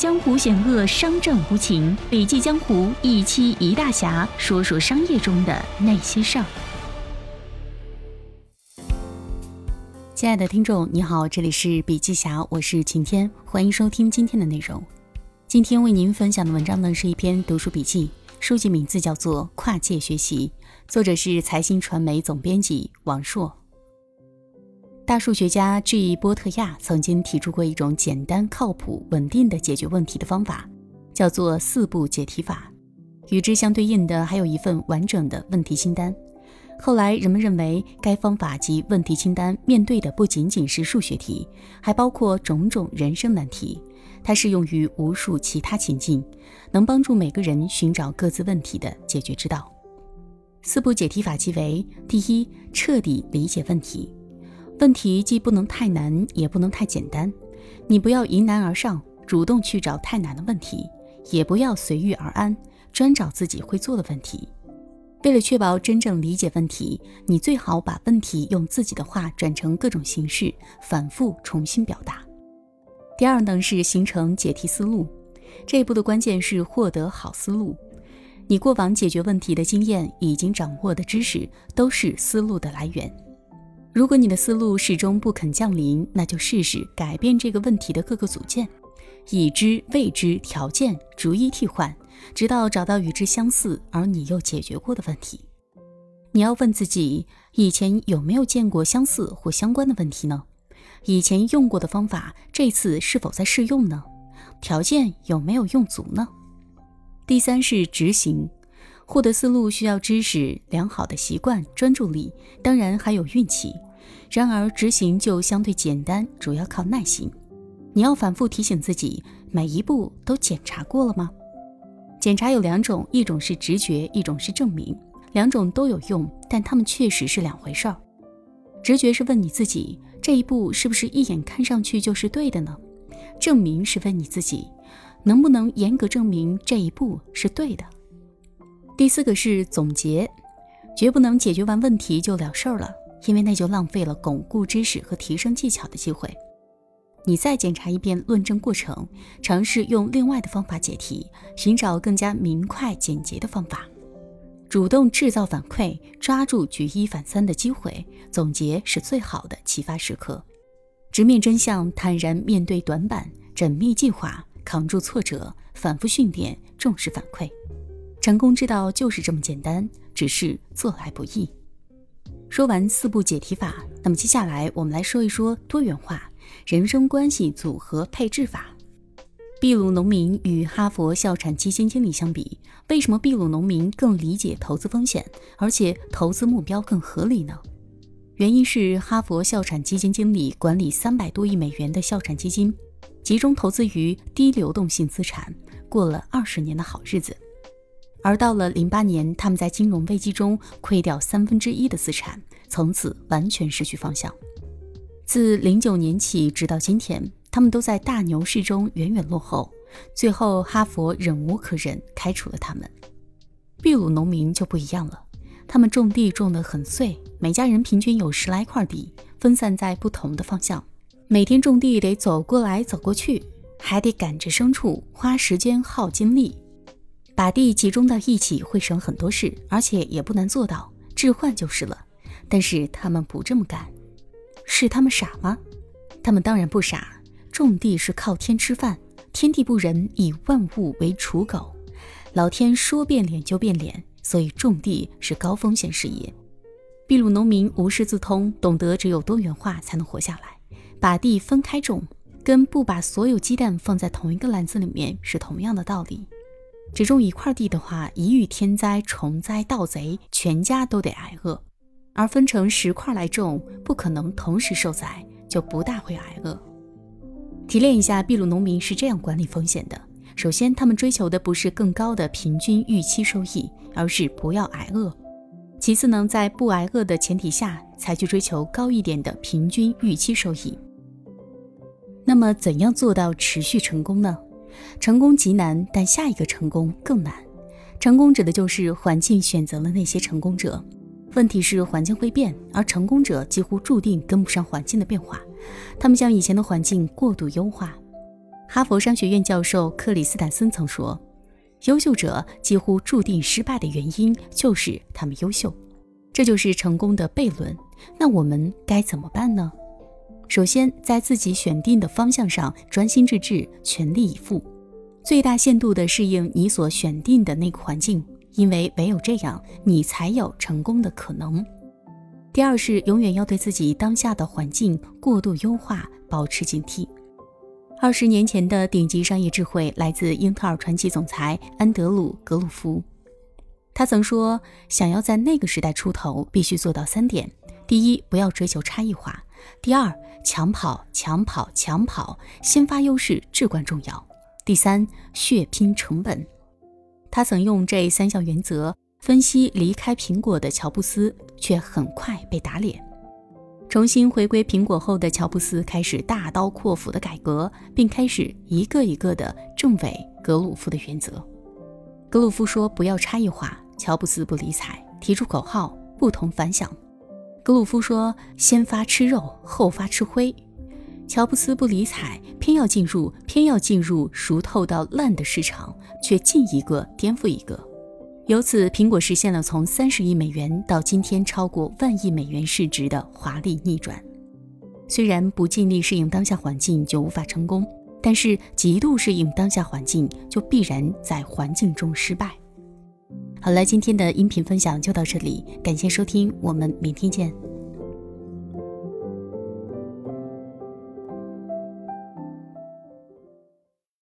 江湖险恶，商战无情。笔记江湖一期一大侠，说说商业中的那些事儿。亲爱的听众，你好，这里是笔记侠，我是晴天，欢迎收听今天的内容。今天为您分享的文章呢，是一篇读书笔记，书籍名字叫做《跨界学习》，作者是财新传媒总编辑王硕。大数学家 G 波特亚曾经提出过一种简单、靠谱、稳定的解决问题的方法，叫做四步解题法。与之相对应的，还有一份完整的问题清单。后来，人们认为该方法及问题清单面对的不仅仅是数学题，还包括种种人生难题。它适用于无数其他情境，能帮助每个人寻找各自问题的解决之道。四步解题法即为：第一，彻底理解问题。问题既不能太难，也不能太简单。你不要迎难而上，主动去找太难的问题；也不要随遇而安，专找自己会做的问题。为了确保真正理解问题，你最好把问题用自己的话转成各种形式，反复重新表达。第二呢，是形成解题思路。这一步的关键是获得好思路。你过往解决问题的经验，已经掌握的知识，都是思路的来源。如果你的思路始终不肯降临，那就试试改变这个问题的各个组件，已知、未知条件逐一替换，直到找到与之相似而你又解决过的问题。你要问自己：以前有没有见过相似或相关的问题呢？以前用过的方法，这次是否在适用呢？条件有没有用足呢？第三是执行。获得思路需要知识、良好的习惯、专注力，当然还有运气。然而执行就相对简单，主要靠耐心。你要反复提醒自己，每一步都检查过了吗？检查有两种，一种是直觉，一种是证明。两种都有用，但它们确实是两回事儿。直觉是问你自己，这一步是不是一眼看上去就是对的呢？证明是问你自己，能不能严格证明这一步是对的？第四个是总结，绝不能解决完问题就了事儿了，因为那就浪费了巩固知识和提升技巧的机会。你再检查一遍论证过程，尝试用另外的方法解题，寻找更加明快简洁的方法，主动制造反馈，抓住举一反三的机会。总结是最好的启发时刻，直面真相，坦然面对短板，缜密计划，扛住挫折，反复训练，重视反馈。成功之道就是这么简单，只是做来不易。说完四步解题法，那么接下来我们来说一说多元化人生关系组合配置法。秘鲁农民与哈佛校产基金经理相比，为什么秘鲁农民更理解投资风险，而且投资目标更合理呢？原因是哈佛校产基金经理管理三百多亿美元的校产基金，集中投资于低流动性资产，过了二十年的好日子。而到了零八年，他们在金融危机中亏掉三分之一的资产，从此完全失去方向。自零九年起，直到今天，他们都在大牛市中远远落后。最后，哈佛忍无可忍，开除了他们。秘鲁农民就不一样了，他们种地种得很碎，每家人平均有十来块地，分散在不同的方向，每天种地得走过来走过去，还得赶着牲畜，花时间耗精力。把地集中到一起会省很多事，而且也不难做到，置换就是了。但是他们不这么干，是他们傻吗？他们当然不傻。种地是靠天吃饭，天地不仁，以万物为刍狗。老天说变脸就变脸，所以种地是高风险事业。秘鲁农民无师自通，懂得只有多元化才能活下来。把地分开种，跟不把所有鸡蛋放在同一个篮子里面是同样的道理。只种一块地的话，一遇天灾、虫灾、盗贼，全家都得挨饿；而分成十块来种，不可能同时受灾，就不大会挨饿。提炼一下，秘鲁农民是这样管理风险的：首先，他们追求的不是更高的平均预期收益，而是不要挨饿；其次呢，在不挨饿的前提下，才去追求高一点的平均预期收益。那么，怎样做到持续成功呢？成功极难，但下一个成功更难。成功指的就是环境选择了那些成功者，问题是环境会变，而成功者几乎注定跟不上环境的变化。他们将以前的环境过度优化。哈佛商学院教授克里斯坦森曾说：“优秀者几乎注定失败的原因就是他们优秀，这就是成功的悖论。”那我们该怎么办呢？首先，在自己选定的方向上专心致志、全力以赴，最大限度地适应你所选定的那个环境，因为唯有这样，你才有成功的可能。第二是永远要对自己当下的环境过度优化保持警惕。二十年前的顶级商业智慧来自英特尔传奇总裁安德鲁·格鲁夫，他曾说：“想要在那个时代出头，必须做到三点。”第一，不要追求差异化；第二，抢跑、抢跑、抢跑，先发优势至关重要；第三，血拼成本。他曾用这三项原则分析离开苹果的乔布斯，却很快被打脸。重新回归苹果后的乔布斯开始大刀阔斧的改革，并开始一个一个的证伪格鲁夫的原则。格鲁夫说：“不要差异化。”乔布斯不理睬，提出口号：“不同凡响。”格鲁夫说：“先发吃肉，后发吃灰。”乔布斯不理睬，偏要进入，偏要进入熟透到烂的市场，却进一个颠覆一个。由此，苹果实现了从三十亿美元到今天超过万亿美元市值的华丽逆转。虽然不尽力适应当下环境就无法成功，但是极度适应当下环境就必然在环境中失败。好了，今天的音频分享就到这里，感谢收听，我们明天见。